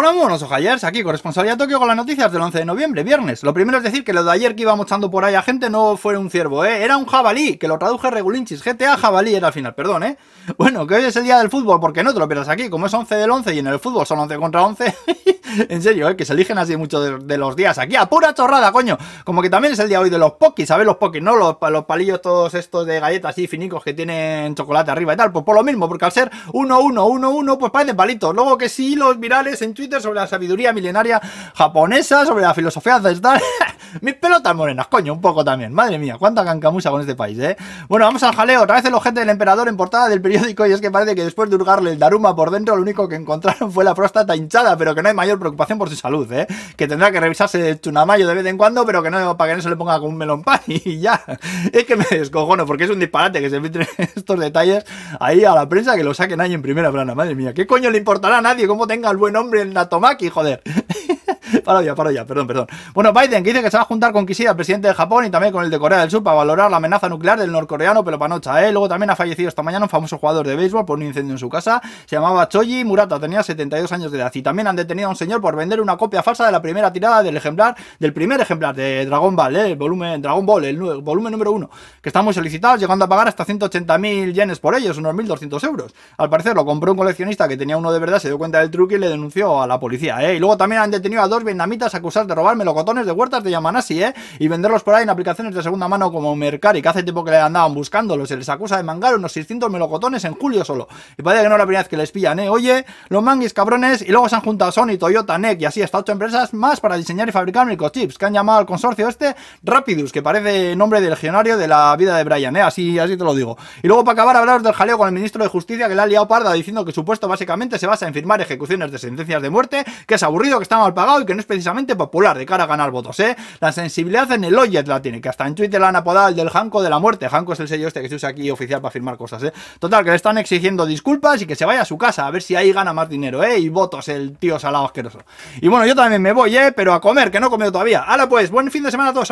Hola, muy buenos ojayers, aquí corresponsalía Tokio con las noticias del 11 de noviembre, viernes. Lo primero es decir que lo de ayer que íbamos echando por ahí a gente no fue un ciervo, ¿eh? Era un jabalí, que lo traduje regulinchis. GTA jabalí era al final, perdón, ¿eh? Bueno, que hoy es el día del fútbol, porque no te lo pierdas aquí, como es 11 del 11 y en el fútbol son 11 contra 11. en serio, ¿eh? Que se eligen así muchos de, los días aquí, a pura chorrada, coño. Como que también es el día hoy de los pokis, ¿sabes? Los pokis, ¿no? Los, los palillos todos estos de galletas así finicos que tienen chocolate arriba y tal. Pues por lo mismo, porque al ser 1, 1, 1, 1, pues parecen palitos. Luego que sí, los virales en Twitter sobre la sabiduría milenaria japonesa, sobre la filosofía ancestral. Mis pelotas morenas, coño, un poco también. Madre mía, cuánta cancamusa con este país, ¿eh? Bueno, vamos al jaleo. Otra vez el ojete del emperador en portada del periódico. Y es que parece que después de hurgarle el Daruma por dentro, lo único que encontraron fue la próstata hinchada, pero que no hay mayor preocupación por su salud, ¿eh? Que tendrá que revisarse el chunamayo de vez en cuando, pero que no para que no se le ponga con un melón pan y ya. Es que me descojono, porque es un disparate que se filtren estos detalles ahí a la prensa que lo saquen ahí en primera plana. Madre mía, ¿qué coño le importará a nadie cómo tenga el buen hombre el Natomaki, joder? para ya, perdón, perdón. Bueno, Biden, que dice que se va a juntar con Kishida, presidente de Japón, y también con el de Corea del Sur para valorar la amenaza nuclear del norcoreano Pelopanocha, ¿eh? Luego también ha fallecido esta mañana un famoso jugador de béisbol por un incendio en su casa. Se llamaba Choji Murata, tenía 72 años de edad. Y también han detenido a un señor por vender una copia falsa de la primera tirada del ejemplar, del primer ejemplar de Dragon Ball, ¿eh? El volumen, Dragon Ball, el, volumen número uno, que está muy solicitado, llegando a pagar hasta 180.000 yenes por ellos, unos 1.200 euros. Al parecer lo compró un coleccionista que tenía uno de verdad, se dio cuenta del truque y le denunció a la policía, ¿eh? Y luego también han detenido a dos vietnamitas acusados de robar melocotones de huertas de Yamanasi, ¿eh? Y venderlos por ahí en aplicaciones de segunda mano como Mercari, que hace tiempo que le andaban buscándolo. Se les acusa de mangar unos 600 melocotones en julio solo. Y parece que no es la primera vez que les pillan, ¿eh? Oye, los manguis cabrones, y luego se han juntado Sony, Toyota, NEC y así hasta ocho empresas más para diseñar y fabricar microchips, que han llamado al consorcio este Rapidus, que parece nombre de legionario de la vida de Brian, ¿eh? Así, así te lo digo. Y luego para acabar, hablaros del jaleo con el ministro de Justicia que le ha liado parda diciendo que su puesto básicamente se basa en firmar ejecuciones de sentencias de muerte, que es aburrido, que está mal pagado y que no es precisamente popular de cara a ganar votos, ¿eh? La sensibilidad en el Oyet la tiene, que hasta en Twitter la han apodado el del Hanco de la muerte. Hanco es el sello este que se usa aquí oficial para firmar cosas, ¿eh? Total, que le están exigiendo disculpas y que se vaya a su casa a ver si ahí gana más dinero, ¿eh? Y votos el tío salado asqueroso. Y bueno, yo también me voy, ¿eh? Pero a comer, que no he comido todavía. Ahora pues, buen fin de semana a todos.